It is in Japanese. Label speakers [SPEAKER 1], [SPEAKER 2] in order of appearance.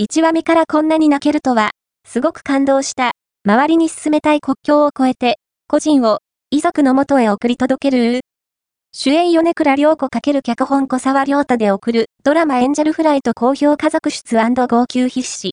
[SPEAKER 1] 1話目からこんなに泣けるとは、すごく感動した。周りに進めたい国境を越えて、個人を遺族の元へ送り届ける主演米倉涼子×脚本小沢良太で送るドラマエンジェルフライト好評家族出号泣必至。